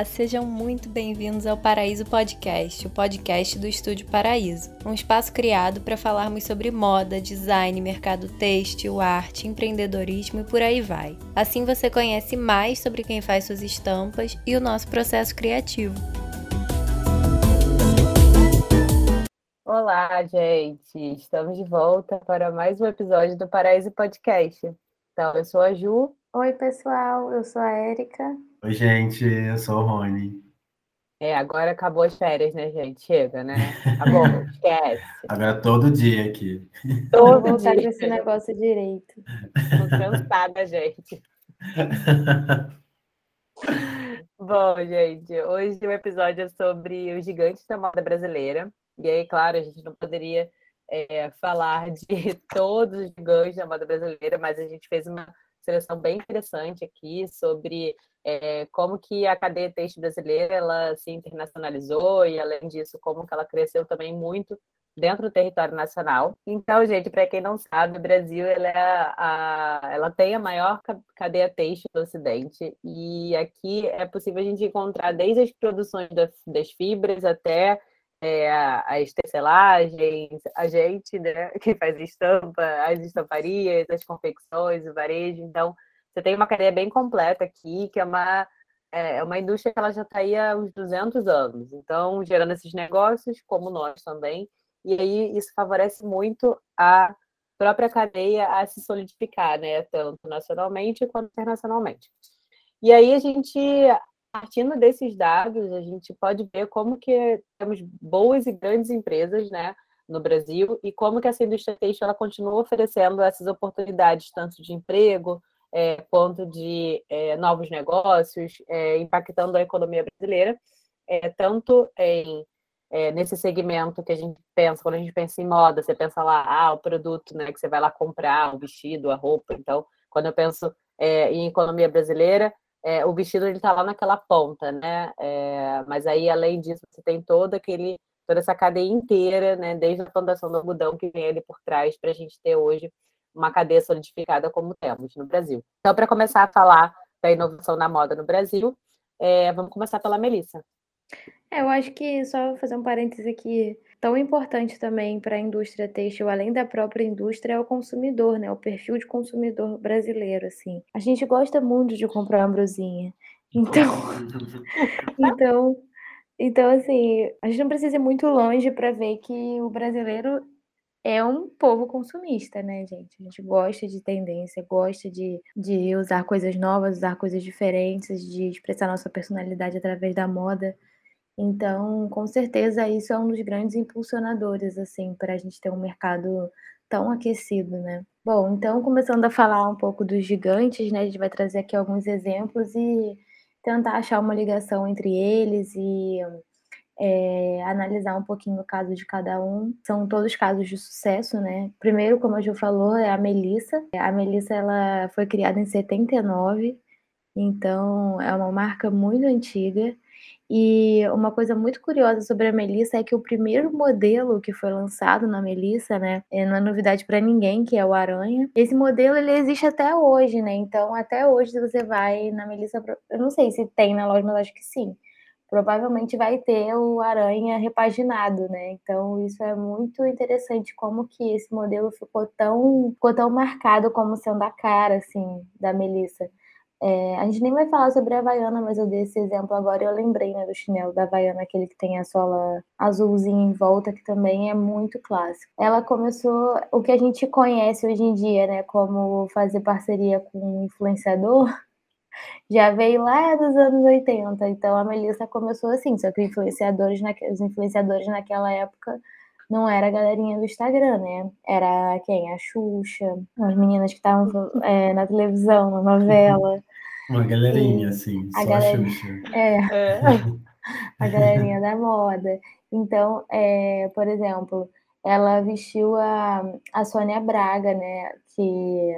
Olá, sejam muito bem-vindos ao Paraíso Podcast, o podcast do Estúdio Paraíso, um espaço criado para falarmos sobre moda, design, mercado têxtil, arte, empreendedorismo e por aí vai. Assim você conhece mais sobre quem faz suas estampas e o nosso processo criativo. Olá, gente! Estamos de volta para mais um episódio do Paraíso Podcast. Então, eu sou a Ju. Oi, pessoal, eu sou a Érica. Oi, gente, eu sou o Rony. É, agora acabou as férias, né, gente? Chega, né? Acabou, esquece. Agora todo dia aqui. Todo Vou voltar esse negócio direito. Tô cansada, gente. Bom, gente, hoje o episódio é sobre os gigantes da moda brasileira. E aí, claro, a gente não poderia é, falar de todos os gigantes da moda brasileira, mas a gente fez uma seleção bem interessante aqui sobre é, como que a cadeia têxtil brasileira ela se internacionalizou e, além disso, como que ela cresceu também muito dentro do território nacional. Então, gente, para quem não sabe, o Brasil ela, é a, ela tem a maior cadeia têxtil do Ocidente e aqui é possível a gente encontrar desde as produções das, das fibras até é, as tecelagens, a gente, né, que faz estampa, as estamparias, as confecções, o varejo. Então, você tem uma cadeia bem completa aqui, que é uma, é, é uma indústria que ela já está aí há uns 200 anos. Então, gerando esses negócios, como nós também. E aí, isso favorece muito a própria cadeia a se solidificar, né, tanto nacionalmente quanto internacionalmente. E aí a gente partindo desses dados, a gente pode ver como que temos boas e grandes empresas, né, no Brasil e como que essa indústria têxtil ela continua oferecendo essas oportunidades tanto de emprego é, de é, novos negócios, é, impactando a economia brasileira, é, tanto em é, nesse segmento que a gente pensa, quando a gente pensa em moda, você pensa lá, ah, o produto, né, que você vai lá comprar, o vestido, a roupa. Então, quando eu penso é, em economia brasileira, o vestido está lá naquela ponta, né? Mas aí, além disso, você tem todo aquele, toda essa cadeia inteira, né? Desde a fundação do algodão que vem ali por trás para a gente ter hoje uma cadeia solidificada como temos no Brasil. Então, para começar a falar da inovação na moda no Brasil, é, vamos começar pela Melissa. É, eu acho que só fazer um parêntese aqui, tão importante também para a indústria têxtil, além da própria indústria, é o consumidor, né? O perfil de consumidor brasileiro, assim. A gente gosta muito de comprar uma brusinha. Então, então, então assim, a gente não precisa ir muito longe para ver que o brasileiro é um povo consumista, né, gente? A gente gosta de tendência, gosta de, de usar coisas novas, usar coisas diferentes, de expressar nossa personalidade através da moda. Então, com certeza, isso é um dos grandes impulsionadores, assim, para a gente ter um mercado tão aquecido, né? Bom, então, começando a falar um pouco dos gigantes, né? A gente vai trazer aqui alguns exemplos e tentar achar uma ligação entre eles e é, analisar um pouquinho o caso de cada um. São todos casos de sucesso, né? Primeiro, como a Ju falou, é a Melissa. A Melissa, ela foi criada em 79, então é uma marca muito antiga. E uma coisa muito curiosa sobre a Melissa é que o primeiro modelo que foi lançado na Melissa, né, é, não é novidade para ninguém, que é o Aranha. Esse modelo ele existe até hoje, né? Então, até hoje você vai na Melissa, eu não sei se tem na loja, mas acho que sim. Provavelmente vai ter o Aranha repaginado, né? Então, isso é muito interessante como que esse modelo ficou tão, ficou tão marcado como sendo a cara assim da Melissa. É, a gente nem vai falar sobre a Havaiana, mas eu dei esse exemplo agora e eu lembrei né, do chinelo da Havaiana, aquele que tem a sola azulzinha em volta, que também é muito clássico. Ela começou o que a gente conhece hoje em dia, né, como fazer parceria com um influenciador, já veio lá dos anos 80. Então a Melissa começou assim, só que influenciadores os influenciadores naquela época não era a galerinha do Instagram, né? Era quem? A Xuxa, as meninas que estavam é, na televisão, na novela. Uma galerinha, e assim, a só a Xuxa. É, é. a galerinha da moda. Então, é, por exemplo, ela vestiu a, a Sônia Braga, né? Que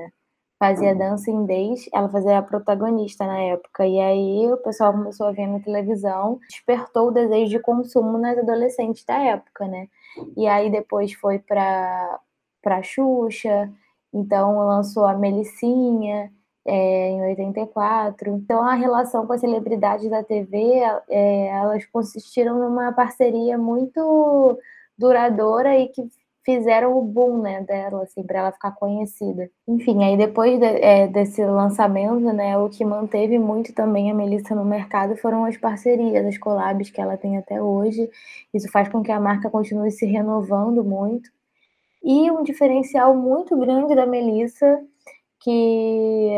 fazia Dancing Days, ela fazia a protagonista na época. E aí o pessoal começou a ver na televisão, despertou o desejo de consumo nas adolescentes da época, né? E aí depois foi para para Xuxa, então lançou a Melicinha. é, em 84. Então, a relação com as celebridades da TV, é, elas consistiram numa parceria muito duradoura e que fizeram o boom né, dela, assim, para ela ficar conhecida. Enfim, aí depois de, é, desse lançamento, né, o que manteve muito também a Melissa no mercado foram as parcerias, as collabs que ela tem até hoje. Isso faz com que a marca continue se renovando muito. E um diferencial muito grande da Melissa, que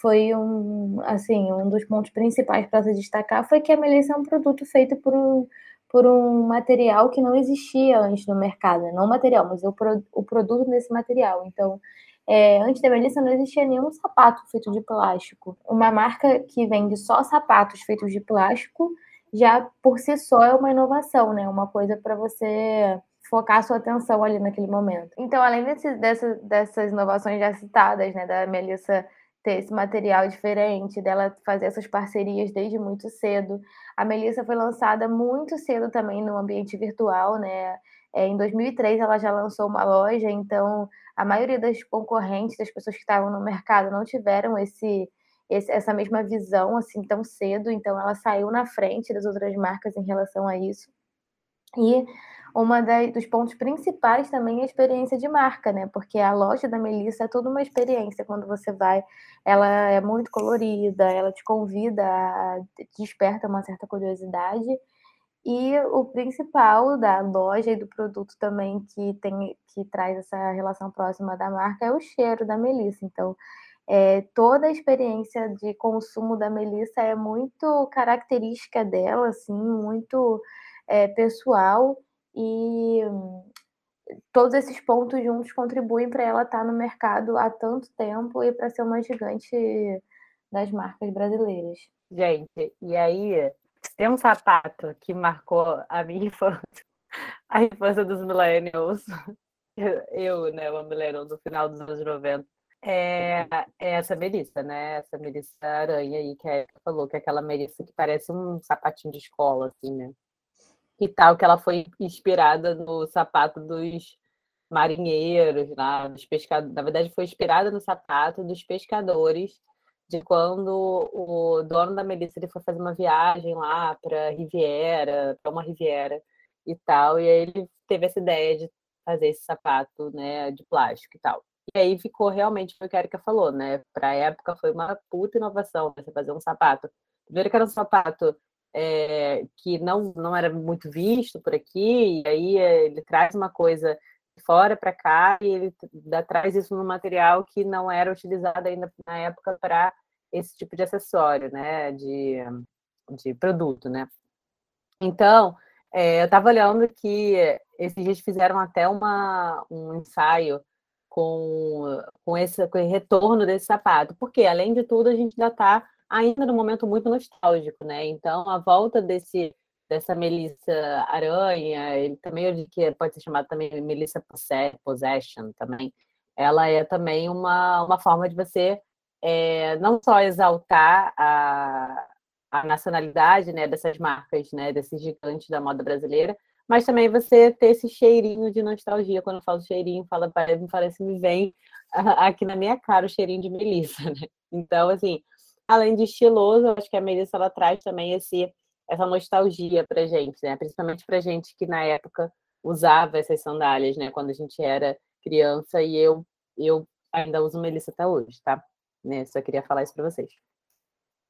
foi um, assim, um dos pontos principais para se destacar, foi que a Melissa é um produto feito por um por um material que não existia antes no mercado, né? não o material, mas o, pro, o produto desse material. Então, é, antes da Melissa não existia nenhum sapato feito de plástico. Uma marca que vende só sapatos feitos de plástico já por si só é uma inovação, né? Uma coisa para você focar sua atenção ali naquele momento. Então, além desse, dessa, dessas inovações já citadas, né, da Melissa ter esse material diferente, dela fazer essas parcerias desde muito cedo. A Melissa foi lançada muito cedo também no ambiente virtual, né? É, em 2003 ela já lançou uma loja, então a maioria das concorrentes, das pessoas que estavam no mercado, não tiveram esse, esse, essa mesma visão assim tão cedo, então ela saiu na frente das outras marcas em relação a isso. E uma dos pontos principais também é a experiência de marca, né? Porque a loja da Melissa é toda uma experiência quando você vai. Ela é muito colorida, ela te convida, desperta uma certa curiosidade. E o principal da loja e do produto também que tem que traz essa relação próxima da marca é o cheiro da Melissa. Então, é, toda a experiência de consumo da Melissa é muito característica dela, assim, muito é, pessoal e todos esses pontos juntos contribuem para ela estar tá no mercado há tanto tempo e para ser uma gigante das marcas brasileiras. Gente, e aí tem um sapato que marcou a minha infância, a infância dos millennials, eu, né, uma millennial do final dos anos 90, é, é essa Melissa, né? Essa Melissa Aranha aí que a falou, que é aquela Melissa que parece um sapatinho de escola, assim, né? E tal, que ela foi inspirada no sapato dos marinheiros, lá, dos pescadores. Na verdade, foi inspirada no sapato dos pescadores, de quando o dono da Melissa ele foi fazer uma viagem lá para Riviera, para uma Riviera e tal, e aí ele teve essa ideia de fazer esse sapato, né, de plástico e tal. E aí ficou realmente o que a Erika falou, né? Para a época foi uma puta inovação você fazer um sapato. Primeiro que era um sapato é, que não, não era muito visto por aqui, e aí eh, ele traz uma coisa fora para cá e ele dá, traz isso no material que não era utilizado ainda na época para esse tipo de acessório, né, de, de produto, né. Então, é, eu estava olhando que esses dias fizeram até uma, um ensaio com, com, esse, com esse retorno desse sapato, porque, além de tudo, a gente ainda está ainda num momento muito nostálgico, né? Então, a volta desse dessa Melissa Aranha, ele também que pode ser chamada também Melissa Possession também. Ela é também uma, uma forma de você é, não só exaltar a, a nacionalidade né, dessas marcas, né, desses gigantes da moda brasileira, mas também você ter esse cheirinho de nostalgia. Quando eu falo cheirinho, fala, parece, parece me vem aqui na minha cara o cheirinho de Melissa, né? Então, assim, além de estiloso, acho que a Melissa ela traz também esse essa nostalgia pra gente, né? Principalmente pra gente que na época usava essas sandálias, né? Quando a gente era criança e eu eu ainda uso Melissa até hoje, tá? Né? Só queria falar isso para vocês.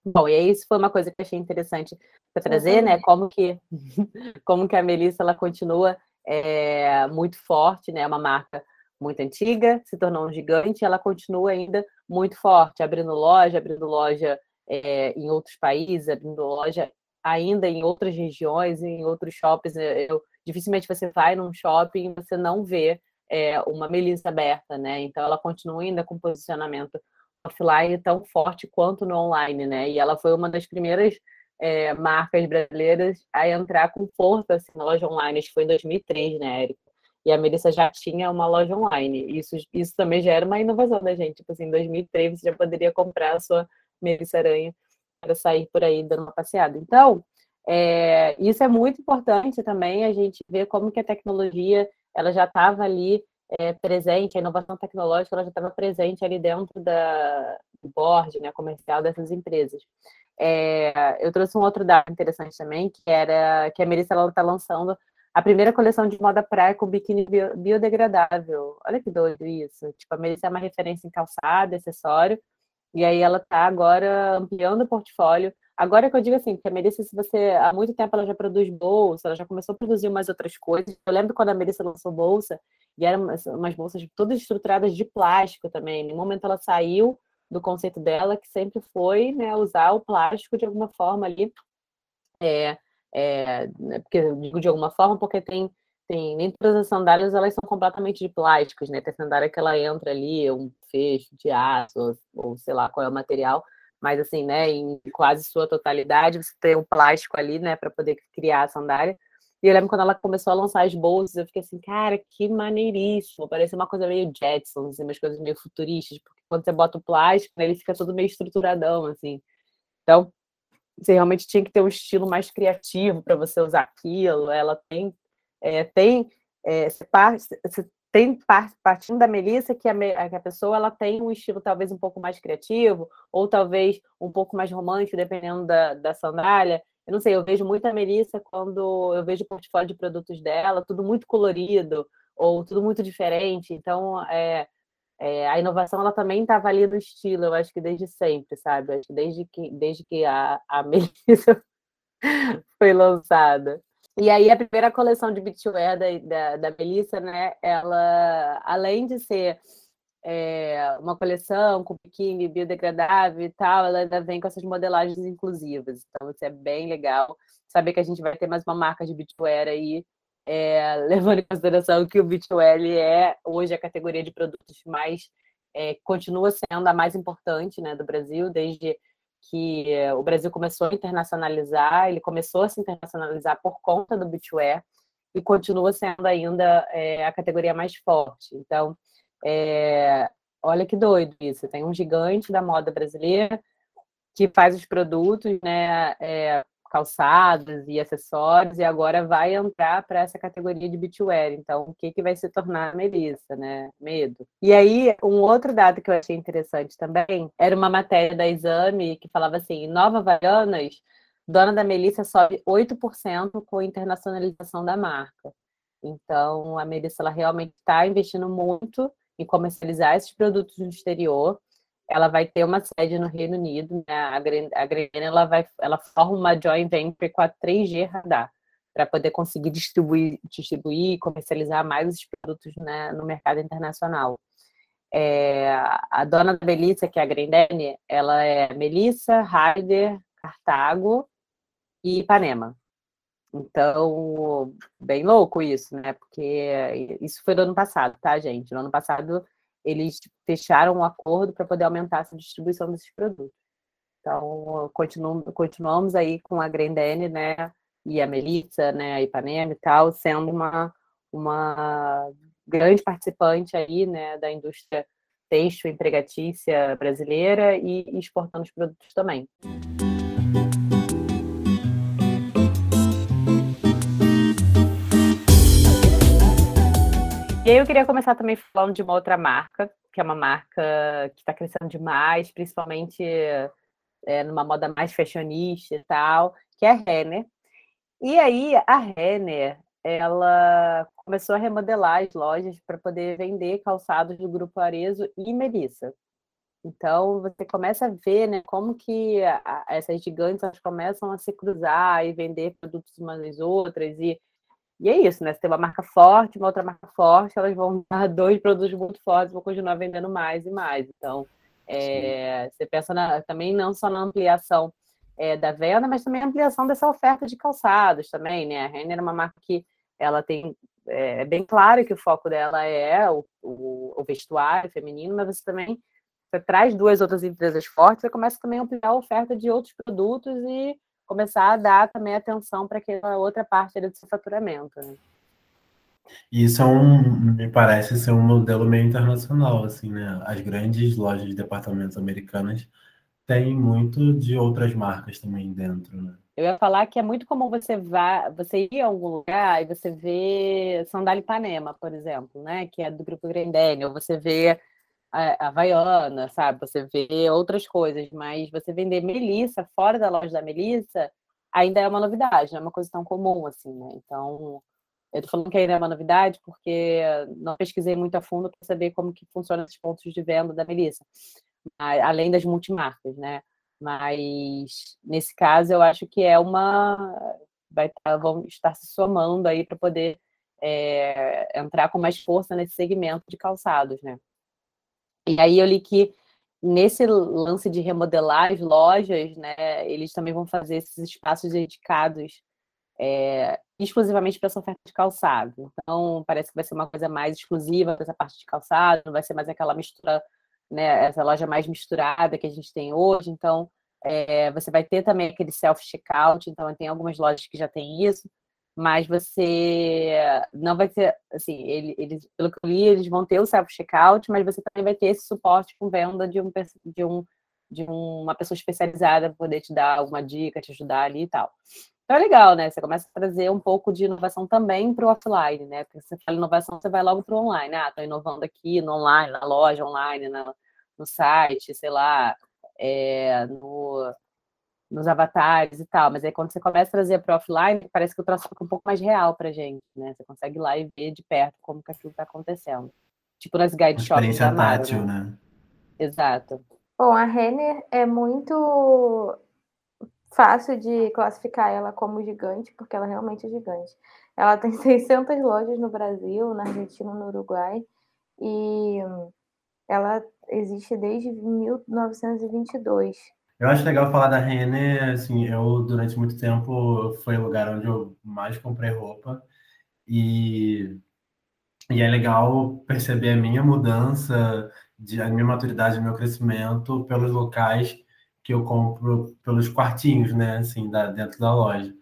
Bom, e aí isso foi uma coisa que eu achei interessante para trazer, né? Como que como que a Melissa ela continua é, muito forte, né? É uma marca muito antiga, se tornou um gigante, ela continua ainda muito forte, abrindo loja, abrindo loja é, em outros países, abrindo loja ainda em outras regiões, em outros shoppings. Eu, dificilmente você vai num shopping e você não vê é, uma Melissa aberta, né? Então ela continua ainda com posicionamento offline tão forte quanto no online, né? E ela foi uma das primeiras é, marcas brasileiras a entrar com força assim, na loja online. Acho que foi em 2003, né, Érica? E a Melissa já tinha uma loja online. Isso, isso também já era uma inovação da gente. Tipo assim, em 2003 você já poderia comprar a sua Melissa Aranha para sair por aí dando uma passeada. Então, é, isso é muito importante também, a gente ver como que a tecnologia ela já estava ali é, presente, a inovação tecnológica ela já estava presente ali dentro da, do board né, comercial dessas empresas. É, eu trouxe um outro dado interessante também, que era que a Melissa está lançando a primeira coleção de moda praia com biquíni biodegradável. Olha que doido isso. Tipo, a Melissa é uma referência em calçado, acessório, e aí ela está agora ampliando o portfólio. Agora que eu digo assim, porque a Melissa, se você há muito tempo ela já produz bolsa, ela já começou a produzir umas outras coisas. Eu lembro quando a Melissa lançou bolsa, e eram umas bolsas todas estruturadas de plástico também. No momento ela saiu do conceito dela, que sempre foi né, usar o plástico de alguma forma ali. É, é, né, porque eu digo de alguma forma, porque tem, tem nem todas as sandálias elas são completamente de plásticos, né? Tem sandália que ela entra ali, um fecho de aço, ou, ou sei lá qual é o material, mas assim, né, em quase sua totalidade, você tem um plástico ali, né, para poder criar a sandália. E eu lembro quando ela começou a lançar as bolsas, eu fiquei assim, cara, que maneiríssimo. Parece uma coisa meio Jetsons, assim, umas coisas meio futuristas, porque quando você bota o plástico, né, ele fica todo meio estruturadão, assim. Então, você realmente tinha que ter um estilo mais criativo para você usar aquilo. Ela tem, é, tem, é, você tem partindo da Melissa que a, que a pessoa ela tem um estilo talvez um pouco mais criativo ou talvez um pouco mais romântico, dependendo da, da sandália. Eu não sei, eu vejo muita Melissa quando eu vejo o portfólio de produtos dela, tudo muito colorido ou tudo muito diferente. Então, é, é, a inovação ela também estava ali no estilo, eu acho que desde sempre, sabe? Acho que desde que, desde que a, a Melissa foi lançada. E aí a primeira coleção de beachwear da, da, da Melissa, né? Ela, além de ser é, uma coleção com biquíni biodegradável e tal, ela ainda vem com essas modelagens inclusivas. Então, isso é bem legal. Saber que a gente vai ter mais uma marca de beachwear aí é, levando em consideração que o B2L é hoje a categoria de produtos mais é, continua sendo a mais importante né, do Brasil, desde que o Brasil começou a internacionalizar, ele começou a se internacionalizar por conta do beachwear e continua sendo ainda é, a categoria mais forte. Então, é, olha que doido isso, tem um gigante da moda brasileira que faz os produtos, né, é, calçados e acessórios, e agora vai entrar para essa categoria de beachwear. Então, o que, que vai se tornar a Melissa, né? Medo. E aí, um outro dado que eu achei interessante também era uma matéria da Exame que falava assim: Nova Havaianas, dona da Melissa sobe 8% com a internacionalização da marca. Então, a Melissa ela realmente está investindo muito em comercializar esses produtos no exterior ela vai ter uma sede no Reino Unido, né? a Grendene ela vai, ela forma uma joint venture com a 3G Radar para poder conseguir distribuir, distribuir e comercializar mais os produtos né, no mercado internacional. É, a dona da Melissa, que é a Grendene, ela é Melissa, Raider, Cartago e Ipanema. Então, bem louco isso, né? Porque isso foi no ano passado, tá, gente? No ano passado eles fecharam um acordo para poder aumentar essa distribuição desses produtos. Então, continuamos, continuamos aí com a Grendene, né, e a Melissa, né, a Ipanema e tal, sendo uma, uma grande participante aí, né, da indústria têxtil empregatícia brasileira e exportando os produtos também. E aí eu queria começar também falando de uma outra marca, que é uma marca que está crescendo demais, principalmente é, numa moda mais fashionista e tal, que é a Renner. E aí a Renner, ela começou a remodelar as lojas para poder vender calçados do Grupo Arezo e Melissa. Então você começa a ver, né, como que a, essas gigantes elas começam a se cruzar e vender produtos umas das outras e e é isso, né? Você tem uma marca forte, uma outra marca forte, elas vão dar dois produtos muito fortes, vão continuar vendendo mais e mais. Então, é, você pensa na, também não só na ampliação é, da venda, mas também a ampliação dessa oferta de calçados também, né? A Renner é uma marca que ela tem é, é bem claro que o foco dela é o, o, o, vestuário feminino, mas você também você traz duas outras empresas fortes, você começa também a ampliar a oferta de outros produtos e começar a dar também atenção para aquela outra parte do seu faturamento. Né? Isso é um, me parece ser um modelo meio internacional, assim, né? As grandes lojas de departamentos americanas têm muito de outras marcas também dentro, né? Eu ia falar que é muito comum você vá, você ir a algum lugar e você vê sandália Ipanema, por exemplo, né? Que é do grupo Grendene, ou você vê a Havaiana, sabe? Você vê outras coisas, mas você vender Melissa fora da loja da Melissa ainda é uma novidade, não é uma coisa tão comum assim, né? Então, eu tô falando que ainda é uma novidade porque não pesquisei muito a fundo para saber como que funcionam esses pontos de venda da Melissa, além das multimarcas, né? Mas nesse caso eu acho que é uma vai estar, vão estar se somando aí para poder é, entrar com mais força nesse segmento de calçados, né? E aí eu li que nesse lance de remodelar as lojas, né, eles também vão fazer esses espaços dedicados é, exclusivamente para essa oferta de calçado. Então, parece que vai ser uma coisa mais exclusiva para essa parte de calçado, não vai ser mais aquela mistura, né, essa loja mais misturada que a gente tem hoje. Então, é, você vai ter também aquele self-checkout, então tem algumas lojas que já tem isso, mas você não vai ter, assim, eles, pelo que eu li, eles vão ter o self-checkout, mas você também vai ter esse suporte com venda de, um, de, um, de uma pessoa especializada para poder te dar alguma dica, te ajudar ali e tal. Então é legal, né? Você começa a trazer um pouco de inovação também para o offline, né? Porque você fala inovação, você vai logo para o online. Ah, estou inovando aqui no online, na loja online, na, no site, sei lá, é, no, nos avatares e tal. Mas aí quando você começa a trazer para offline, parece que o troço fica um pouco mais real para gente, né? Você consegue ir lá e ver de perto como que aquilo está acontecendo. Tipo nas guide shops. Experiência tátil, né? né? Exato. Bom, a Renner é muito fácil de classificar ela como gigante, porque ela realmente é gigante. Ela tem 600 lojas no Brasil, na Argentina, no Uruguai, e ela existe desde 1922. Eu acho legal falar da Renner, assim, eu durante muito tempo foi o lugar onde eu mais comprei roupa e, e é legal perceber a minha mudança, de, a minha maturidade, o meu crescimento pelos locais que eu compro pelos quartinhos, né, assim, da, dentro da loja.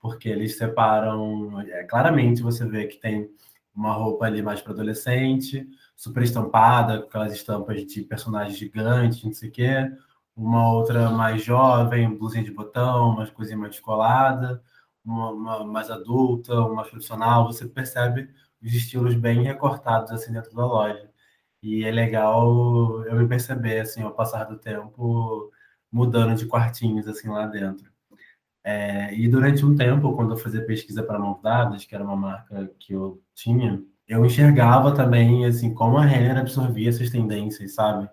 Porque eles separam, é, claramente você vê que tem uma roupa ali mais para adolescente, super estampada, com aquelas estampas de personagens gigantes, não sei o quê. Uma outra mais jovem, blusinha de botão, uma coisinha mais descolada. Uma, uma, mais adulta, uma mais profissional. Você percebe os estilos bem recortados assim dentro da loja. E é legal eu me perceber, assim, ao passar do tempo, mudando de quartinhos assim lá dentro. É, e durante um tempo, quando eu fazia pesquisa para mãos que era uma marca que eu tinha, eu enxergava também assim como a Renner absorvia essas tendências, sabe?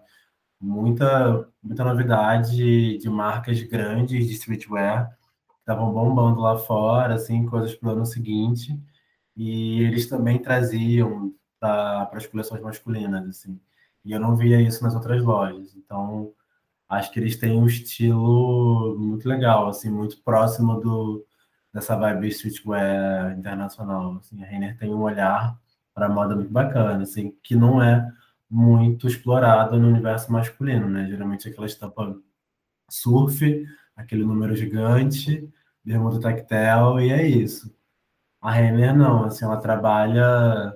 Muita, muita novidade de marcas grandes de streetwear estavam bombando lá fora, assim, coisas para o ano seguinte. E eles também traziam para as coleções masculinas, assim. E eu não via isso nas outras lojas. Então, acho que eles têm um estilo muito legal, assim, muito próximo do dessa vibe streetwear internacional. Assim, a Renner tem um olhar para moda muito bacana, assim, que não é muito explorado no universo masculino, né? Geralmente aquela estampa surf, aquele número gigante, bermuda tactel e é isso. A Renner não, assim, ela trabalha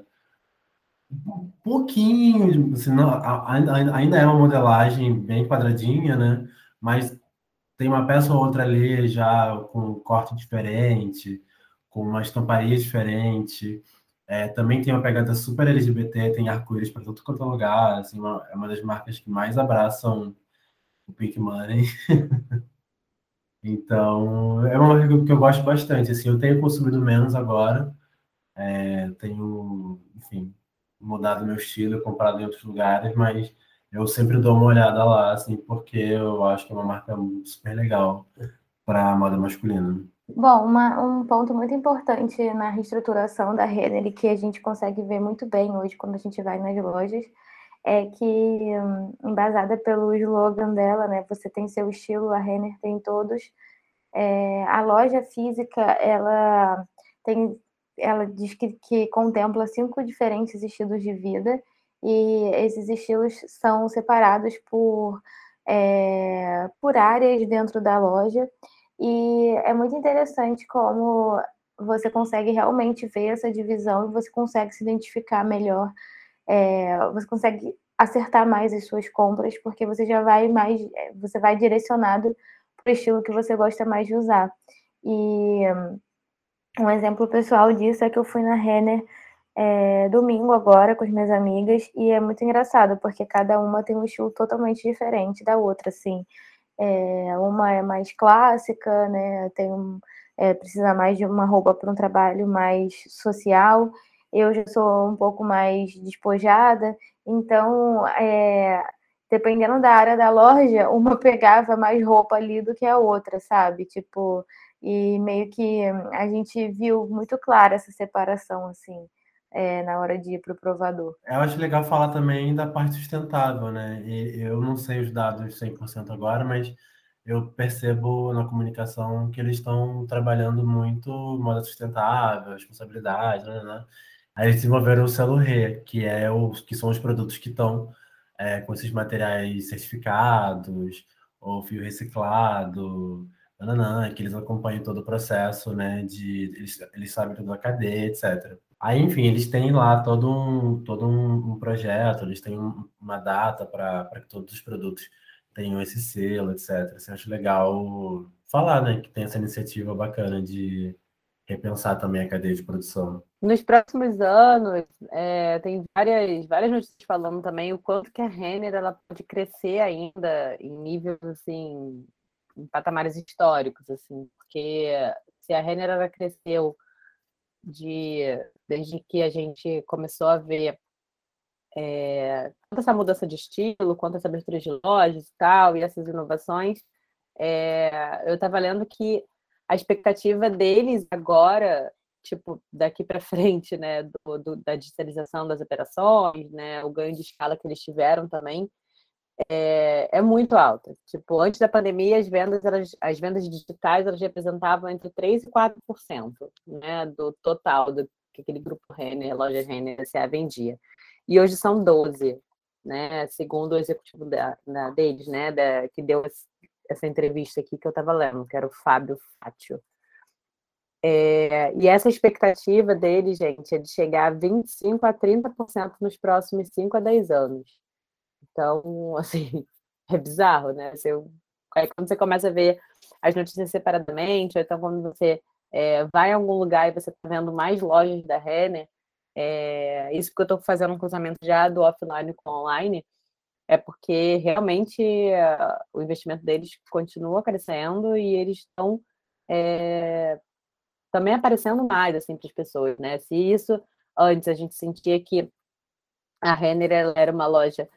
um pouquinho, assim, não, ainda é uma modelagem bem quadradinha, né? Mas tem uma peça ou outra ali já com um corte diferente, com uma estamparia diferente. É, também tem uma pegada super LGBT, tem arco-íris para todo quanto é lugar. Assim, uma, é uma das marcas que mais abraçam o Pink Money. então, é uma marca que eu gosto bastante. Assim, eu tenho consumido menos agora. É, tenho, enfim, mudado meu estilo, comprado em outros lugares, mas eu sempre dou uma olhada lá, assim, porque eu acho que é uma marca super legal para moda masculina. Bom, uma, um ponto muito importante na reestruturação da Renner, que a gente consegue ver muito bem hoje quando a gente vai nas lojas, é que, hum, embasada pelo slogan dela, né, você tem seu estilo, a Renner tem todos, é, a loja física, ela tem ela diz que, que contempla cinco diferentes estilos de vida e esses estilos são separados por, é, por áreas dentro da loja e é muito interessante como você consegue realmente ver essa divisão e você consegue se identificar melhor, é, você consegue acertar mais as suas compras porque você já vai mais, você vai direcionado para o estilo que você gosta mais de usar. E um exemplo pessoal disso é que eu fui na Renner é, domingo agora com as minhas amigas e é muito engraçado porque cada uma tem um estilo totalmente diferente da outra, assim. É, uma é mais clássica, né? Tem um, é, precisa mais de uma roupa para um trabalho mais social. Eu já sou um pouco mais despojada, então é, dependendo da área da loja, uma pegava mais roupa ali do que a outra, sabe? Tipo, e meio que a gente viu muito clara essa separação, assim é, na hora de ir para o provador. Eu acho legal falar também da parte sustentável, né? E eu não sei os dados 100% agora, mas eu percebo na comunicação que eles estão trabalhando muito moda sustentável, responsabilidade, né, né? Aí eles desenvolveram o selo RE, que, é os, que são os produtos que estão é, com esses materiais certificados, ou fio reciclado, nananã, que eles acompanham todo o processo, né? De, eles, eles sabem toda a cadeia, etc. Aí, enfim, eles têm lá todo um, todo um, um projeto, eles têm um, uma data para que todos os produtos tenham esse selo, etc. Assim, acho legal falar, né, que tem essa iniciativa bacana de repensar também a cadeia de produção. Nos próximos anos, é, tem várias, várias notícias falando também o quanto que a Renner ela pode crescer ainda em níveis, assim, em patamares históricos, assim, porque se a Renner ela cresceu de desde que a gente começou a ver é, essa mudança de estilo, quanto essa abertura de lojas e tal, e essas inovações, é, eu estava lendo que a expectativa deles agora, tipo, daqui para frente, né, do, do, da digitalização das operações, né, o ganho de escala que eles tiveram também, é, é, muito alta. Tipo, antes da pandemia, as vendas, elas, as vendas digitais elas representavam entre 3% e 4% né, do total do que aquele grupo Renner, loja Renner, SA vendia. E hoje são 12%, né, segundo o executivo da, da, deles, né, da, que deu essa entrevista aqui que eu estava lendo, que era o Fábio Fátio. É, e essa expectativa dele, gente, é de chegar a 25% a 30% nos próximos 5 a 10 anos. Então, assim, é bizarro, né? Você, quando você começa a ver as notícias separadamente, ou então quando você é, vai em algum lugar e você está vendo mais lojas da Renner, é, isso que eu estou fazendo um cruzamento já do offline com online, é porque realmente uh, o investimento deles continua crescendo e eles estão é, também aparecendo mais assim para as pessoas, né? Se isso antes a gente sentia que a Renner era uma loja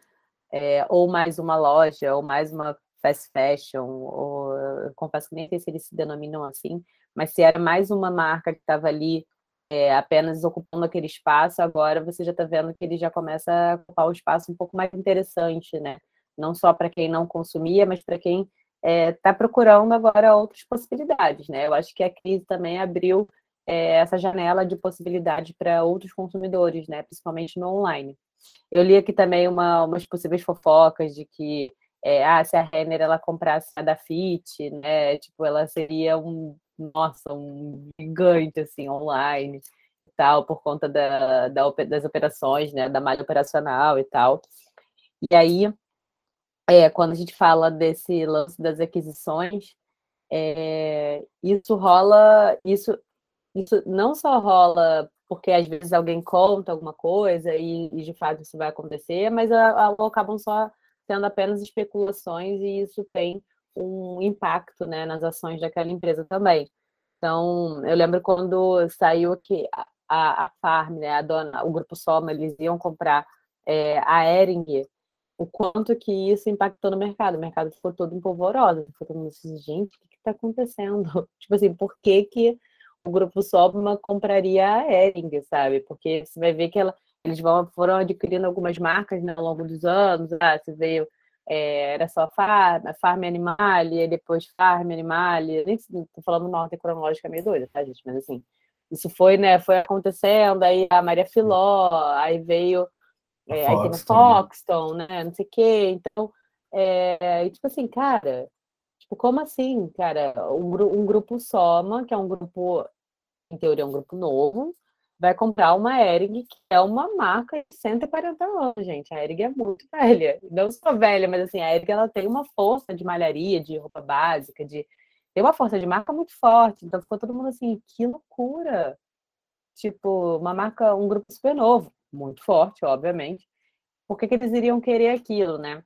é, ou mais uma loja, ou mais uma fast fashion, ou eu confesso que nem sei se eles se denominam assim, mas se era mais uma marca que estava ali é, apenas ocupando aquele espaço, agora você já está vendo que ele já começa a ocupar um espaço um pouco mais interessante, né? Não só para quem não consumia, mas para quem está é, tá procurando agora outras possibilidades, né? Eu acho que a crise também abriu é, essa janela de possibilidade para outros consumidores, né? Principalmente no online. Eu li aqui também uma, umas possíveis fofocas de que é, ah, se a Renner ela comprasse a da Fit, né? Tipo, ela seria um, nossa, um gigante assim online e tal, por conta da, da, das operações, né? Da malha operacional e tal. E aí, é, quando a gente fala desse lance das aquisições, é, isso rola, isso, isso não só rola porque às vezes alguém conta alguma coisa e, e de fato isso vai acontecer, mas a, a, acabam só sendo apenas especulações e isso tem um impacto né, nas ações daquela empresa também. Então, eu lembro quando saiu que a, a Farm, né, a dona, o grupo Soma, eles iam comprar é, a Ering, o quanto que isso impactou no mercado. O mercado ficou todo empolvoroso. Ficou todo mundo assim, gente, o que está acontecendo? Tipo assim, por que que o grupo Sobma compraria a Ering, sabe? Porque você vai ver que ela, eles vão, foram adquirindo algumas marcas né, ao longo dos anos. Ah, você veio, é, era só Farm, Farm Animalia, depois Farm Animalia. Nem estou falando uma ordem cronológica meio doida, tá, gente? Mas assim, isso foi, né? Foi acontecendo, aí a Maria Filó, aí veio. É, aí tem o Foxton, né? Não sei o quê. Então, é, e, tipo assim, cara, tipo, como assim, cara? Um, um grupo Soma, que é um grupo em teoria é um grupo novo, vai comprar uma Ering, que é uma marca de 140 anos, gente. A Ering é muito velha. Não só velha, mas assim, a Ering ela tem uma força de malharia, de roupa básica, de tem uma força de marca muito forte. Então ficou todo mundo assim, que loucura! Tipo, uma marca, um grupo super novo, muito forte, obviamente. Por que, que eles iriam querer aquilo, né?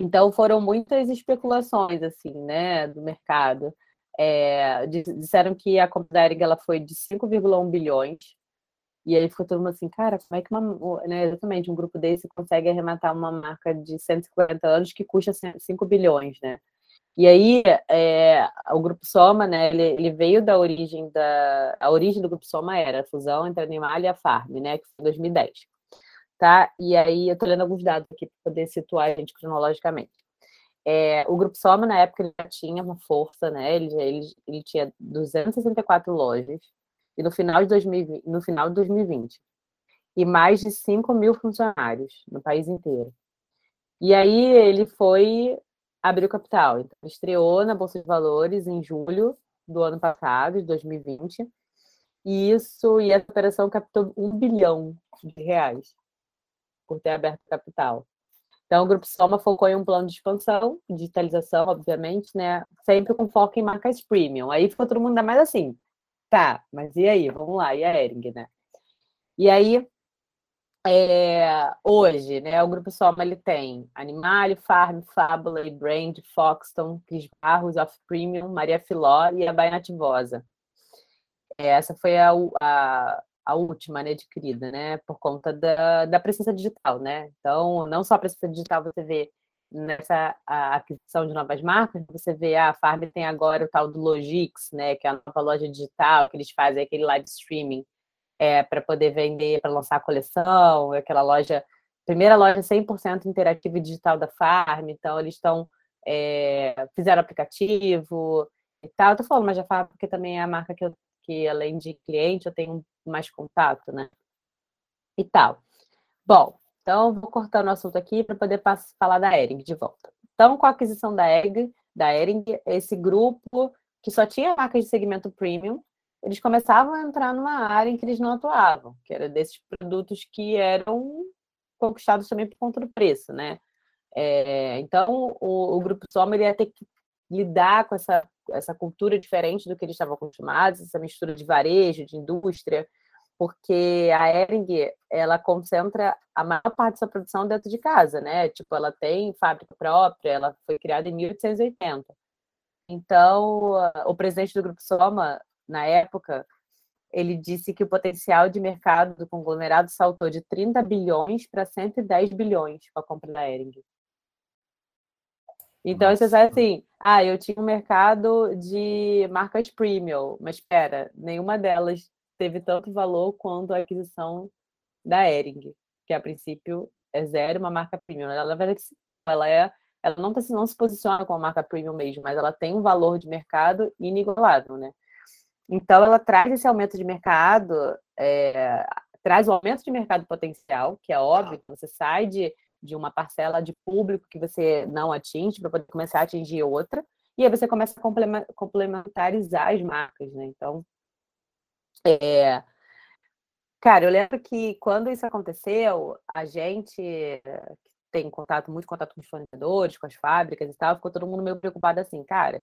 Então foram muitas especulações assim, né, do mercado. É, disseram que a compra da Ering ela foi de 5,1 bilhões. E aí ficou todo mundo assim, cara, como é que uma, né, exatamente um grupo desse consegue arrematar uma marca de 150 anos que custa 5 bilhões, né? E aí é, o grupo Soma, né, ele, ele, veio da origem da a origem do grupo Soma era a fusão entre a Animal e a Farm, né, que foi em 2010 tá? E aí eu tô lendo alguns dados aqui para poder situar a gente cronologicamente. É, o Grupo Soma, na época, ele já tinha uma força, né? Ele, ele, ele tinha 264 lojas, e no final, de 2020, no final de 2020, e mais de 5 mil funcionários no país inteiro. E aí ele foi abrir o capital. Então, estreou na Bolsa de Valores em julho do ano passado, de 2020, e isso, e essa operação captou um bilhão de reais por ter aberto capital. Então, o Grupo Soma focou em um plano de expansão, digitalização, obviamente, né? Sempre com foco em marcas premium. Aí ficou todo mundo mais assim, tá, mas e aí? Vamos lá, e a Ering, né? E aí, é, hoje, né, o Grupo Soma ele tem Animale, Farm, Fábula, Brand, Foxton, Cris Barros, Off Premium, Maria Filó e a Baia Nativosa. Essa foi a, a, a última, né, adquirida, né, por conta da, da presença digital, né? Então, não só a presença digital você vê nessa aquisição de novas marcas, você vê ah, a Farm tem agora o tal do Logix, né, que é a nova loja digital que eles fazem aquele live streaming é, para poder vender, para lançar a coleção, aquela loja, primeira loja 100% interativa e digital da Farm, então eles estão é, fizeram aplicativo e tal. Eu tô falando mais da Farm porque também é a marca que eu que além de cliente eu tenho mais contato, né? E tal. Bom, então vou cortando o assunto aqui para poder falar da Ering de volta. Então, com a aquisição da Ering, da Ering, esse grupo que só tinha marcas de segmento premium, eles começavam a entrar numa área em que eles não atuavam, que era desses produtos que eram conquistados também por conta do preço, né? É, então, o, o Grupo Soma ia ter que lidar com essa essa cultura diferente do que eles estavam acostumados, essa mistura de varejo, de indústria, porque a Ering, ela concentra a maior parte da sua produção dentro de casa, né? Tipo, ela tem fábrica própria, ela foi criada em 1880. Então, o presidente do Grupo Soma, na época, ele disse que o potencial de mercado do conglomerado saltou de 30 bilhões para 110 bilhões com a compra da Ering. Então, Nossa. você sai assim, ah, eu tinha um mercado de marcas premium, mas espera, nenhuma delas teve tanto valor quanto a aquisição da Ering, que a princípio é zero, uma marca premium. Ela, ela é, ela não, tá, não se posiciona como marca premium mesmo, mas ela tem um valor de mercado inigualável, né? Então, ela traz esse aumento de mercado, é, traz o aumento de mercado potencial, que é óbvio, que você sai de de uma parcela de público que você não atinge para poder começar a atingir outra, e aí você começa a complementarizar as marcas, né? Então, é... cara, eu lembro que quando isso aconteceu, a gente tem contato, muito contato com os fornecedores, com as fábricas e tal, ficou todo mundo meio preocupado assim, cara,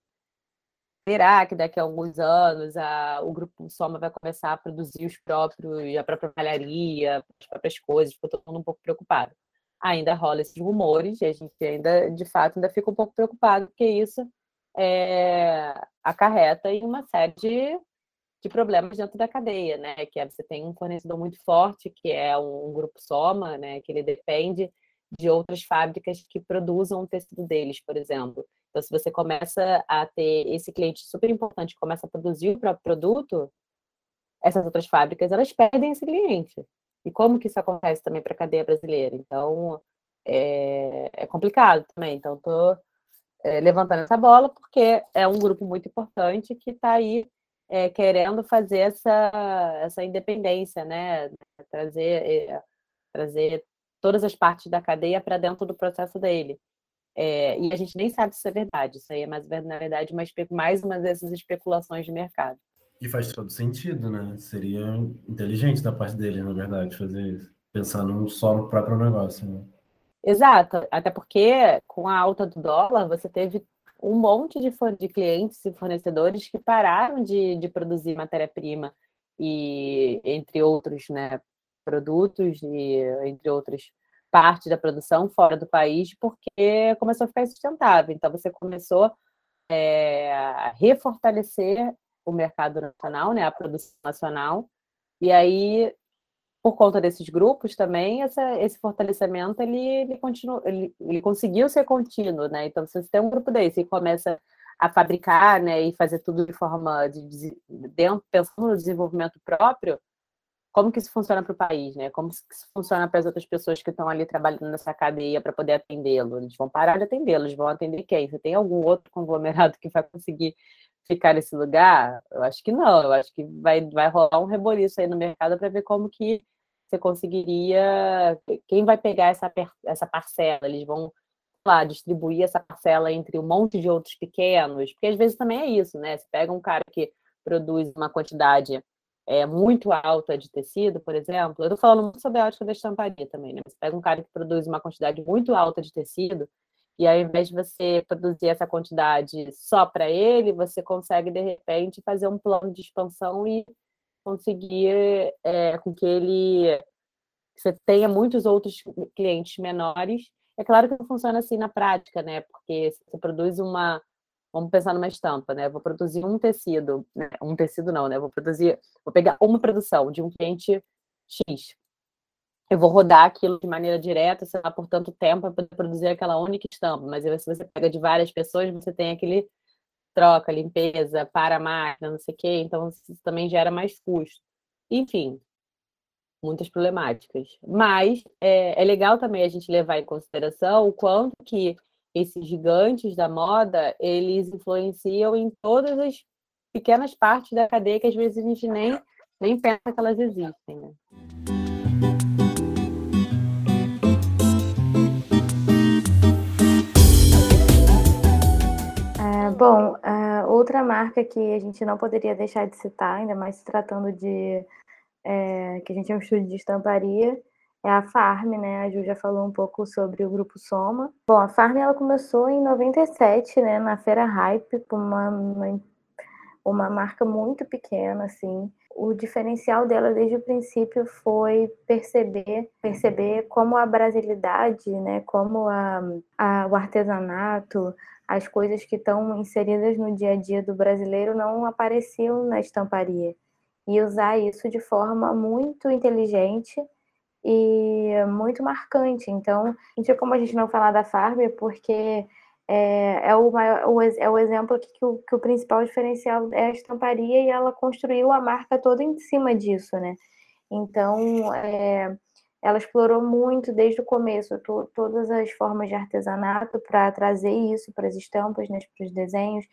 será que daqui a alguns anos a, o grupo Soma vai começar a produzir os próprios, a própria malharia, as próprias coisas? Ficou todo mundo um pouco preocupado ainda rola esses rumores, e a gente ainda, de fato, ainda fica um pouco preocupado, porque isso é, acarreta em uma série de, de problemas dentro da cadeia, né? Que é, você tem um fornecedor muito forte, que é um, um grupo Soma, né? Que ele depende de outras fábricas que produzam o tecido deles, por exemplo. Então, se você começa a ter esse cliente super importante, começa a produzir o próprio produto, essas outras fábricas, elas perdem esse cliente. E como que isso acontece também para a cadeia brasileira? Então, é, é complicado também. Então, estou é, levantando essa bola porque é um grupo muito importante que está aí é, querendo fazer essa, essa independência, né? Trazer, é, trazer todas as partes da cadeia para dentro do processo dele. É, e a gente nem sabe se é verdade. Isso aí é, mais, na verdade, uma, mais uma dessas especulações de mercado. E faz todo sentido, né? Seria inteligente da parte dele, na verdade, fazer isso. Pensando só no próprio negócio, né? Exato. Até porque, com a alta do dólar, você teve um monte de, de clientes e fornecedores que pararam de, de produzir matéria-prima e entre outros né, produtos e entre outras partes da produção fora do país, porque começou a ficar insustentável. Então, você começou é, a refortalecer o mercado nacional, né, a produção nacional, e aí por conta desses grupos também, essa, esse fortalecimento ele, ele, continua, ele, ele conseguiu ser contínuo, né? Então, se você tem um grupo desse e começa a fabricar, né, e fazer tudo de forma de, de dentro, pensando no desenvolvimento próprio, como que isso funciona para o país, né? Como isso funciona para as outras pessoas que estão ali trabalhando nessa cadeia para poder atendê-lo? Eles vão parar de atendê-lo, eles vão atender quem? Você tem algum outro conglomerado que vai conseguir ficar nesse lugar? Eu acho que não, eu acho que vai, vai rolar um reboliço aí no mercado para ver como que você conseguiria. Quem vai pegar essa, essa parcela? Eles vão lá, distribuir essa parcela entre um monte de outros pequenos, porque às vezes também é isso, né? Você pega um cara que produz uma quantidade é, muito alta de tecido, por exemplo, eu estou falando muito sobre a ótica da estamparia também, né? Você pega um cara que produz uma quantidade muito alta de tecido, e ao invés de você produzir essa quantidade só para ele, você consegue, de repente, fazer um plano de expansão e conseguir é, com que ele você tenha muitos outros clientes menores. É claro que não funciona assim na prática, né? Porque você produz uma, vamos pensar numa estampa, né? Vou produzir um tecido, né? um tecido não, né? Vou produzir, vou pegar uma produção de um cliente X. Eu vou rodar aquilo de maneira direta, sei lá, por tanto tempo para poder produzir aquela única estampa. Mas se você pega de várias pessoas, você tem aquele troca, limpeza, para a máquina, não sei o quê, então isso também gera mais custo. Enfim, muitas problemáticas. Mas é, é, legal também a gente levar em consideração o quanto que esses gigantes da moda, eles influenciam em todas as pequenas partes da cadeia que às vezes a gente nem, nem pensa que elas existem, né? Bom, uh, outra marca que a gente não poderia deixar de citar, ainda mais se tratando de é, que a gente é um estúdio de estamparia, é a Farm, né? A Ju já falou um pouco sobre o grupo Soma. Bom, a Farm ela começou em 97, né, na Feira Hype, com uma, uma, uma marca muito pequena, assim. O diferencial dela desde o princípio foi perceber, perceber como a brasilidade, né, como a, a, o artesanato, as coisas que estão inseridas no dia a dia do brasileiro não apareciam na estamparia. E usar isso de forma muito inteligente e muito marcante. Então, não tinha como a gente não falar da Farm, porque é, é, o, maior, é o exemplo que, que, o, que o principal diferencial é a estamparia e ela construiu a marca toda em cima disso, né? Então, é, ela explorou muito desde o começo to, todas as formas de artesanato para trazer isso para as estampas, né, para os desenhos.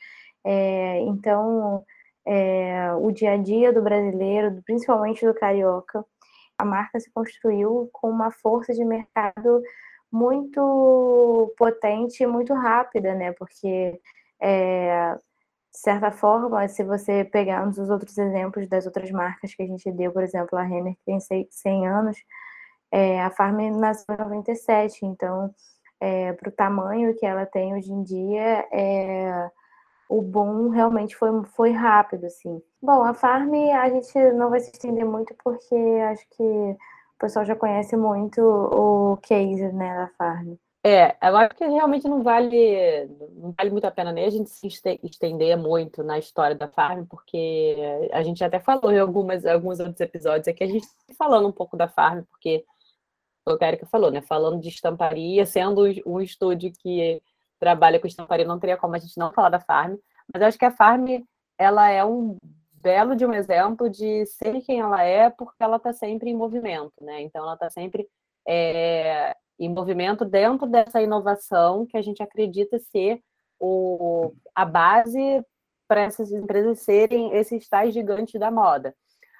É, então, é, o dia a dia do brasileiro, principalmente do carioca, a marca se construiu com uma força de mercado muito potente e muito rápida, né? Porque, é, de certa forma, se você pegar um dos outros exemplos das outras marcas que a gente deu, por exemplo, a Renner, que tem 100 anos, é, a Farm nasceu em 97, então, é, para o tamanho que ela tem hoje em dia, é, o boom realmente foi, foi rápido, assim. Bom, a Farm a gente não vai se estender muito porque acho que o pessoal já conhece muito o case né, da Farm. É, eu acho que realmente não vale, não vale muito a pena nem a gente se estender muito na história da Farm, porque a gente até falou em algumas, alguns outros episódios aqui, a gente está falando um pouco da Farm, porque o que a Erika falou, né? Falando de estamparia, sendo um estúdio que trabalha com estamparia, não teria como a gente não falar da Farm. Mas eu acho que a Farm, ela é um belo de um exemplo de ser quem ela é, porque ela está sempre em movimento, né? Então, ela está sempre é, em movimento dentro dessa inovação que a gente acredita ser o, a base para essas empresas serem esses tais gigantes da moda.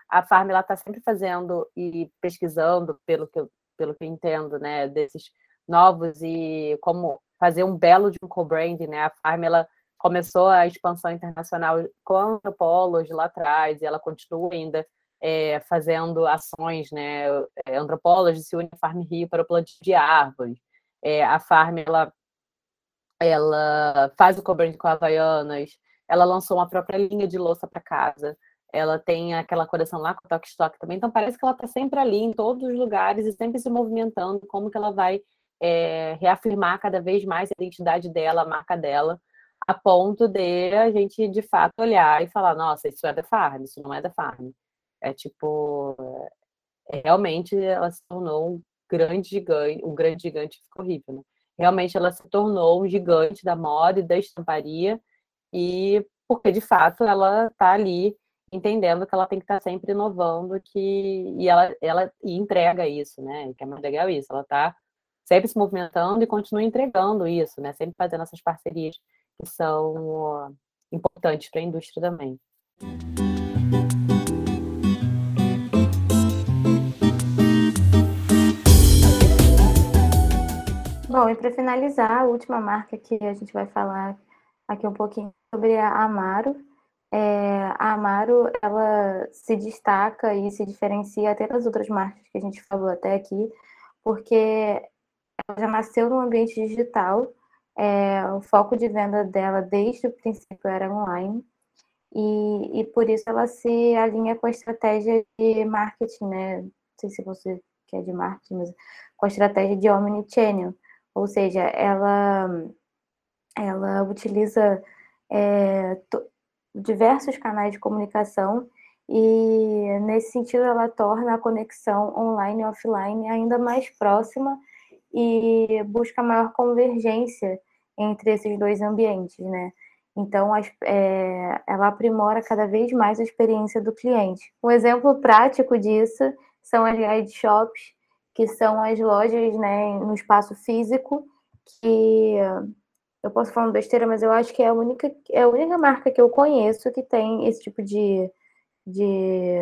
A Farm está sempre fazendo e pesquisando, pelo que eu pelo que eu entendo, né, desses novos e como fazer um belo de um co-brand, né? A Farm ela começou a expansão internacional com antropólogos lá atrás e ela continua ainda é, fazendo ações, né? É, antropólogos se unem à Farm Rio para o plantio de árvores. É, a Farm ela ela faz o co-brand com Havaianas, ela lançou uma própria linha de louça para casa, ela tem aquela coleção lá com o Tok Stock também, então parece que ela está sempre ali em todos os lugares e sempre se movimentando, como que ela vai é, reafirmar cada vez mais a identidade dela, a marca dela, a ponto de a gente de fato olhar e falar, nossa, isso é da Farm, isso não é da Farm. É tipo, é, realmente ela se tornou um grande gigante, um grande gigante ficou horrível, né? Realmente ela se tornou um gigante da moda e da estamparia, e porque de fato ela está ali entendendo que ela tem que estar tá sempre inovando que e ela, ela e entrega isso, né? Que é mais legal isso, ela está sempre se movimentando e continua entregando isso, né? Sempre fazendo essas parcerias que são importantes para a indústria também. Bom, e para finalizar, a última marca que a gente vai falar aqui um pouquinho sobre a Amaro. É, a Amaro, ela se destaca e se diferencia até das outras marcas que a gente falou até aqui, porque ela já nasceu no ambiente digital, é, o foco de venda dela desde o princípio era online, e, e por isso ela se alinha com a estratégia de marketing, né? Não sei se você quer de marketing, mas com a estratégia de omnichannel, ou seja, ela, ela utiliza é, diversos canais de comunicação e nesse sentido ela torna a conexão online e offline ainda mais próxima e busca maior convergência entre esses dois ambientes, né? Então, é, ela aprimora cada vez mais a experiência do cliente. Um exemplo prático disso são as guide shops, que são as lojas né, no espaço físico, que eu posso falar besteira, mas eu acho que é a única, é a única marca que eu conheço que tem esse tipo de, de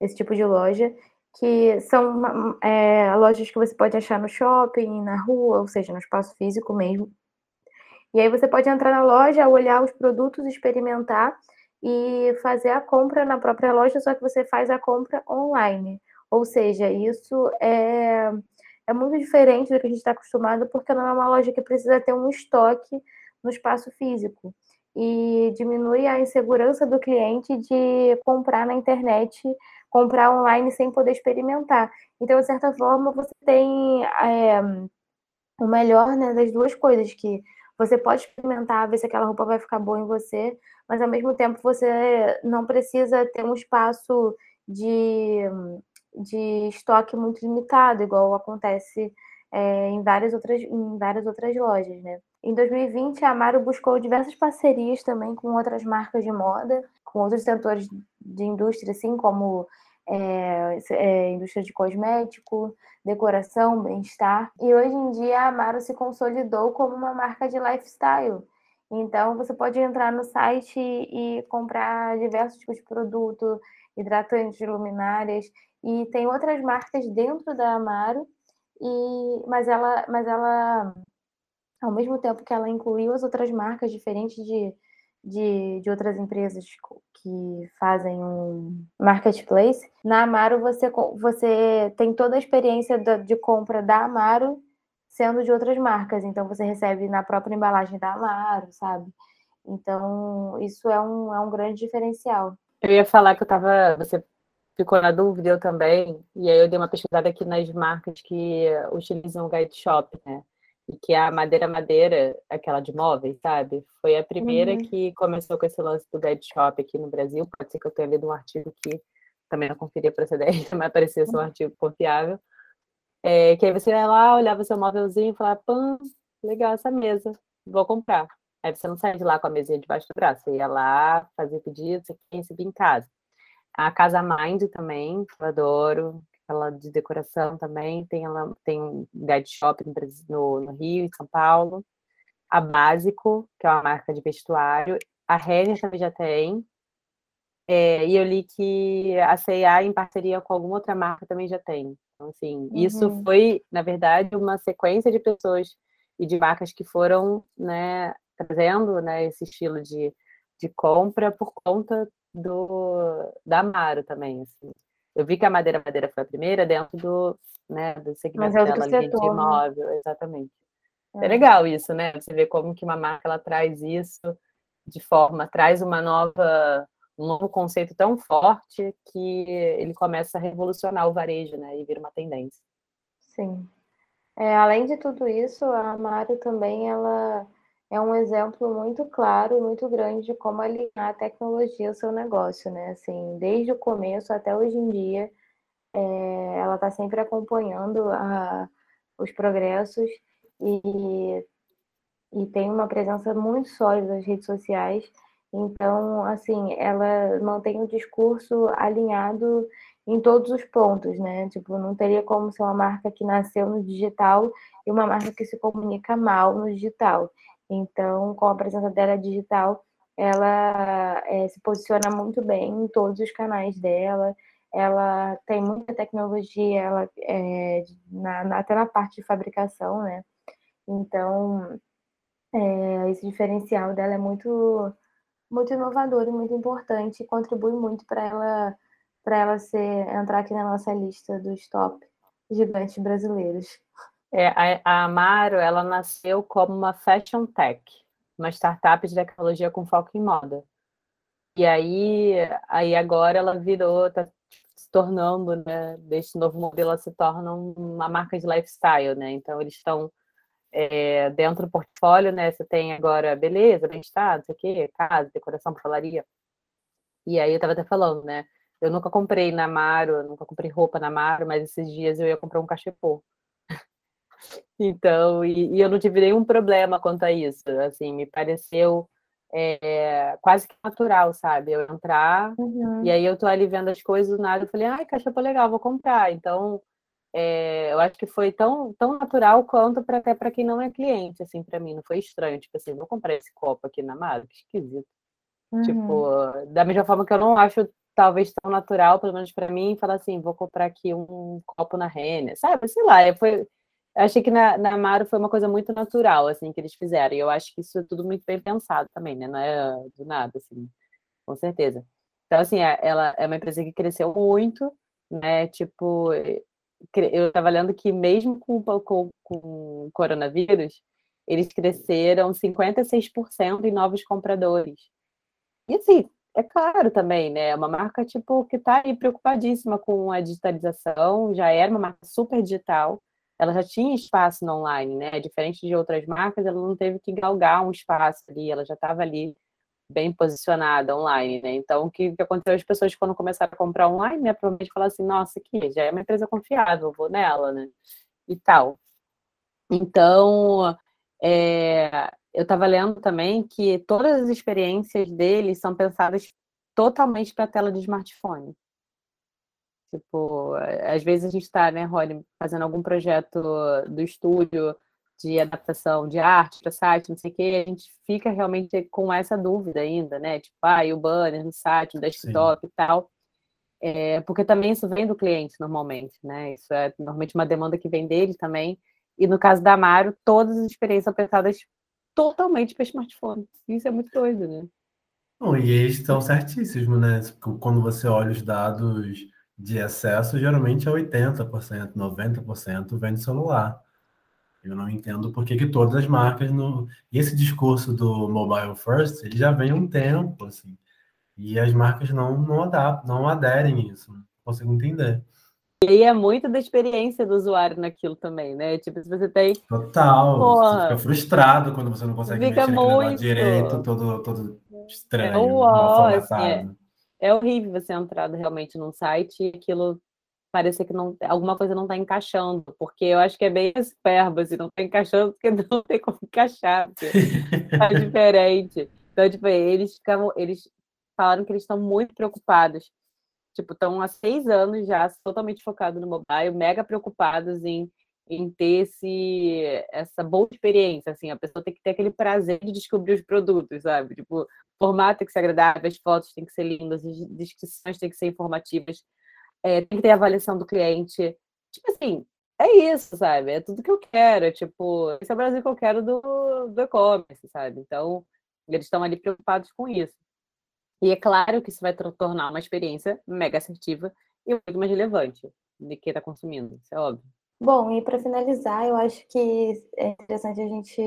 esse tipo de loja que são é, lojas que você pode achar no shopping, na rua, ou seja, no espaço físico mesmo. E aí você pode entrar na loja, olhar os produtos, experimentar e fazer a compra na própria loja, só que você faz a compra online. Ou seja, isso é, é muito diferente do que a gente está acostumado, porque não é uma loja que precisa ter um estoque no espaço físico. E diminui a insegurança do cliente de comprar na internet comprar online sem poder experimentar. Então, de certa forma, você tem é, o melhor né, das duas coisas, que você pode experimentar, ver se aquela roupa vai ficar boa em você, mas ao mesmo tempo você não precisa ter um espaço de, de estoque muito limitado, igual acontece é, em, várias outras, em várias outras lojas, né? Em 2020, a Amaro buscou diversas parcerias também com outras marcas de moda, com outros setores de indústria, assim como é, é, indústria de cosmético, decoração, bem-estar. E hoje em dia a Amaro se consolidou como uma marca de lifestyle. Então você pode entrar no site e comprar diversos tipos de produto, hidratantes, luminárias, e tem outras marcas dentro da Amaro, e, mas ela, mas ela ao mesmo tempo que ela incluiu as outras marcas diferentes de, de, de outras empresas que fazem um marketplace, na Amaro você, você tem toda a experiência de compra da Amaro sendo de outras marcas. Então você recebe na própria embalagem da Amaro, sabe? Então, isso é um, é um grande diferencial. Eu ia falar que eu estava. Você ficou na dúvida, eu também, e aí eu dei uma pesquisada aqui nas marcas que utilizam o Guide Shop, né? e que a Madeira Madeira, aquela de móveis, sabe? Foi a primeira uhum. que começou com esse lance do Guide Shop aqui no Brasil. Pode ser que eu tenha lido um artigo que também não conferi a procedência, mas parecia ser um artigo confiável. É, que aí você ia lá, olhava seu móvelzinho e falava, pã, legal essa mesa, vou comprar. Aí você não saia de lá com a mesinha debaixo do braço, você ia lá, fazia pedido, você recebia em casa. A Casa Mind também, que eu adoro, ela de decoração também, tem ela tem um guide shop no, no Rio, em São Paulo. A Básico, que é uma marca de vestuário. A Renner também já tem. É, e eu li que a C&A, em parceria com alguma outra marca, também já tem. Então, assim, uhum. isso foi, na verdade, uma sequência de pessoas e de marcas que foram, né, trazendo, né, esse estilo de, de compra por conta do da Amaro também, assim. Eu vi que a Madeira Madeira foi a primeira dentro do, né, do segmento dela, linha de né? imóvel, exatamente. É. é legal isso, né? Você vê como que uma marca ela traz isso de forma, traz uma nova, um novo conceito tão forte que ele começa a revolucionar o varejo, né? E vira uma tendência. Sim. É, além de tudo isso, a Mário também ela é um exemplo muito claro e muito grande de como alinhar a tecnologia ao seu negócio, né? Assim, desde o começo até hoje em dia, é, ela está sempre acompanhando a, os progressos e, e tem uma presença muito sólida nas redes sociais. Então, assim, ela mantém o discurso alinhado em todos os pontos, né? Tipo, não teria como ser uma marca que nasceu no digital e uma marca que se comunica mal no digital. Então, com a presença dela digital, ela é, se posiciona muito bem em todos os canais dela. Ela tem muita tecnologia, ela é, na, na, até na parte de fabricação, né? Então, é, esse diferencial dela é muito, muito inovador e muito importante e contribui muito para ela para ela ser entrar aqui na nossa lista dos top gigantes brasileiros. É, a, a Amaro, ela nasceu como uma fashion tech, uma startup de tecnologia com foco em moda. E aí, aí agora ela virou, está se tornando, né, desse novo modelo, ela se torna uma marca de lifestyle, né? Então eles estão é, dentro do portfólio, né? Você tem agora beleza, bem-estar, não sei o quê, casa, decoração, papelaria. E aí eu estava até falando, né? Eu nunca comprei na Amaro, nunca comprei roupa na Amaro, mas esses dias eu ia comprar um cachepô. Então, e, e, eu não tive nenhum problema quanto a isso. Assim, me pareceu é, quase que natural, sabe? Eu entrar uhum. e aí eu tô ali vendo as coisas do nada, eu falei, ai, cachepô legal, vou comprar. Então, é, eu acho que foi tão, tão natural quanto para até para quem não é cliente, assim, para mim, não foi estranho, tipo assim, vou comprar esse copo aqui na Amaro, que esquisito. Uhum. Tipo, da mesma forma que eu não acho talvez tão natural, pelo menos para mim, falar assim, vou comprar aqui um copo na Renner, sabe? Sei lá, foi, achei que na, na Amaro foi uma coisa muito natural, assim, que eles fizeram, e eu acho que isso é tudo muito bem pensado também, né? Não é do nada, assim, com certeza. Então, assim, é, ela é uma empresa que cresceu muito, né? Tipo, eu estava lendo que mesmo com, com, com o coronavírus, eles cresceram 56% em novos compradores. E assim, é claro também, né? É uma marca tipo que está aí preocupadíssima com a digitalização, já era uma marca super digital, ela já tinha espaço no online, né? Diferente de outras marcas, ela não teve que galgar um espaço ali, ela já estava ali bem posicionada online, né? Então, o que, que aconteceu? As pessoas, quando começaram a comprar online, né, provavelmente falaram assim: nossa, aqui já é uma empresa confiável, vou nela, né? E tal. Então, é, eu estava lendo também que todas as experiências deles são pensadas totalmente para a tela de smartphone. Tipo, às vezes a gente está, né, Rony, fazendo algum projeto do estúdio de adaptação de arte para site, não sei o quê, a gente fica realmente com essa dúvida ainda, né? Tipo, ah, e o banner no site, no desktop Sim. e tal. É, porque também isso vem do cliente normalmente, né? Isso é normalmente uma demanda que vem dele também. E no caso da Amaro, todas as experiências são pensadas totalmente para smartphone. Isso é muito doido, né? Bom, e eles estão certíssimos, né? Quando você olha os dados de acesso, geralmente é 80%, 90% vem do celular. Eu não entendo por que, que todas as marcas no esse discurso do mobile first, ele já vem há um tempo assim. E as marcas não não adaptam, não aderem a isso. Não consigo entender. E aí é muito da experiência do usuário naquilo também, né? Tipo, se você tem. Total. Porra, você fica frustrado quando você não consegue fica mexer muito. direito, todo, todo estranho, é, uó, assim, é, é, horrível você entrar realmente num site e aquilo parecer que não, alguma coisa não está encaixando, porque eu acho que é bem superbo, assim, não está encaixando porque não tem como encaixar, porque tá diferente. Então, tipo, eles ficavam, eles falaram que eles estão muito preocupados Tipo, estão há seis anos já totalmente focados no mobile, mega preocupados em, em ter esse, essa boa experiência, assim, a pessoa tem que ter aquele prazer de descobrir os produtos, sabe? Tipo, o formato tem que ser agradável, as fotos têm que ser lindas, as descrições têm que ser informativas, é, tem que ter a avaliação do cliente. Tipo assim, é isso, sabe? É tudo que eu quero. É, tipo, esse é o Brasil que eu quero do, do e-commerce, sabe? Então, eles estão ali preocupados com isso. E é claro que isso vai tornar uma experiência mega assertiva e muito mais relevante de quem está consumindo, isso é óbvio. Bom, e para finalizar, eu acho que é interessante a gente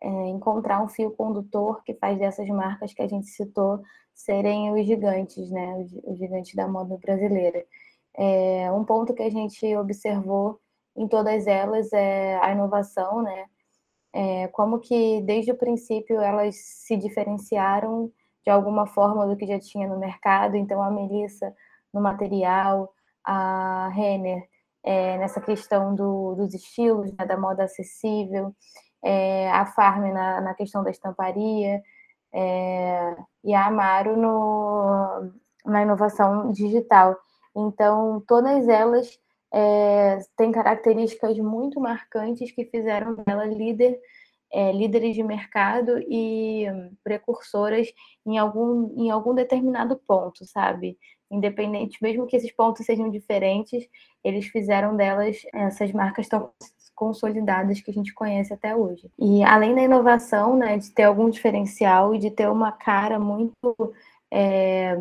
é, encontrar um fio condutor que faz dessas marcas que a gente citou serem os gigantes, né? Os, gigantes da moda brasileira. É, um ponto que a gente observou em todas elas é a inovação, né? É, como que desde o princípio elas se diferenciaram de alguma forma do que já tinha no mercado. Então a Melissa no material, a Renner é, nessa questão do, dos estilos, né, da moda acessível, é, a Farm na, na, questão da estamparia é, e a Amaro no, na inovação digital. Então, todas elas é, têm características muito marcantes que fizeram dela líder, é, líderes de mercado e precursoras em algum, em algum determinado ponto, sabe? Independente, mesmo que esses pontos sejam diferentes, eles fizeram delas essas marcas tão consolidadas que a gente conhece até hoje. E além da inovação, né, de ter algum diferencial e de ter uma cara muito é,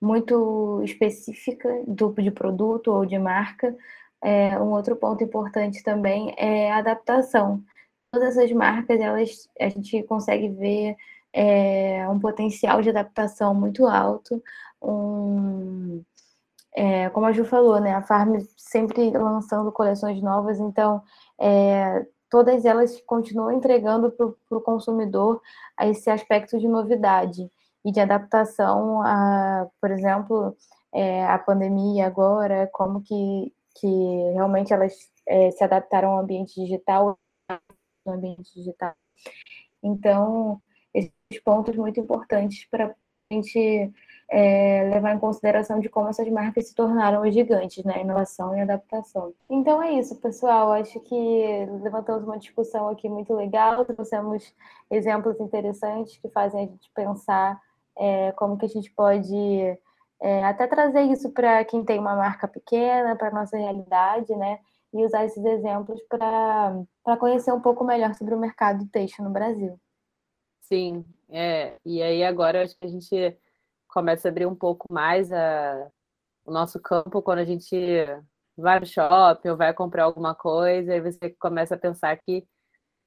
muito específica do, de produto ou de marca, é, um outro ponto importante também é a adaptação. Todas essas marcas, elas, a gente consegue ver é, um potencial de adaptação muito alto, um, é, como a Ju falou, né, a Farm sempre lançando coleções novas, então é, todas elas continuam entregando para o consumidor esse aspecto de novidade e de adaptação a, por exemplo, é, a pandemia agora, como que, que realmente elas é, se adaptaram ao ambiente digital, no ambiente digital. Então, esses pontos muito importantes para a gente é, levar em consideração de como essas marcas se tornaram gigantes, né? Inovação e adaptação. Então é isso, pessoal. Acho que levantamos uma discussão aqui muito legal, trouxemos exemplos interessantes que fazem a gente pensar é, como que a gente pode é, até trazer isso para quem tem uma marca pequena, para nossa realidade, né? E usar esses exemplos para conhecer um pouco melhor sobre o mercado texto no Brasil. Sim, é, e aí agora acho que a gente começa a abrir um pouco mais a, o nosso campo quando a gente vai no shopping ou vai comprar alguma coisa, e você começa a pensar que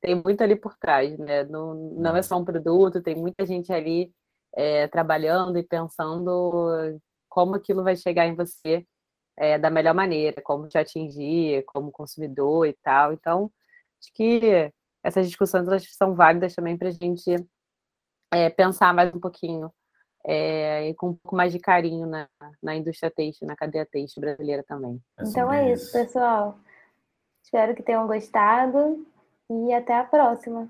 tem muito ali por trás, né? Não, não é só um produto, tem muita gente ali é, trabalhando e pensando como aquilo vai chegar em você é, da melhor maneira, como te atingir como consumidor e tal. Então, acho que essas discussões são válidas também para a gente é, pensar mais um pouquinho é, e com um pouco mais de carinho na, na indústria têxtil, na cadeia têxtil brasileira também. É então é isso, pessoal. Espero que tenham gostado e até a próxima.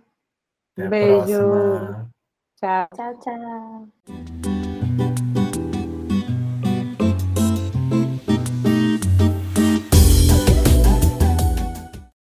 Até um beijo. Próxima. Tchau. Tchau, tchau.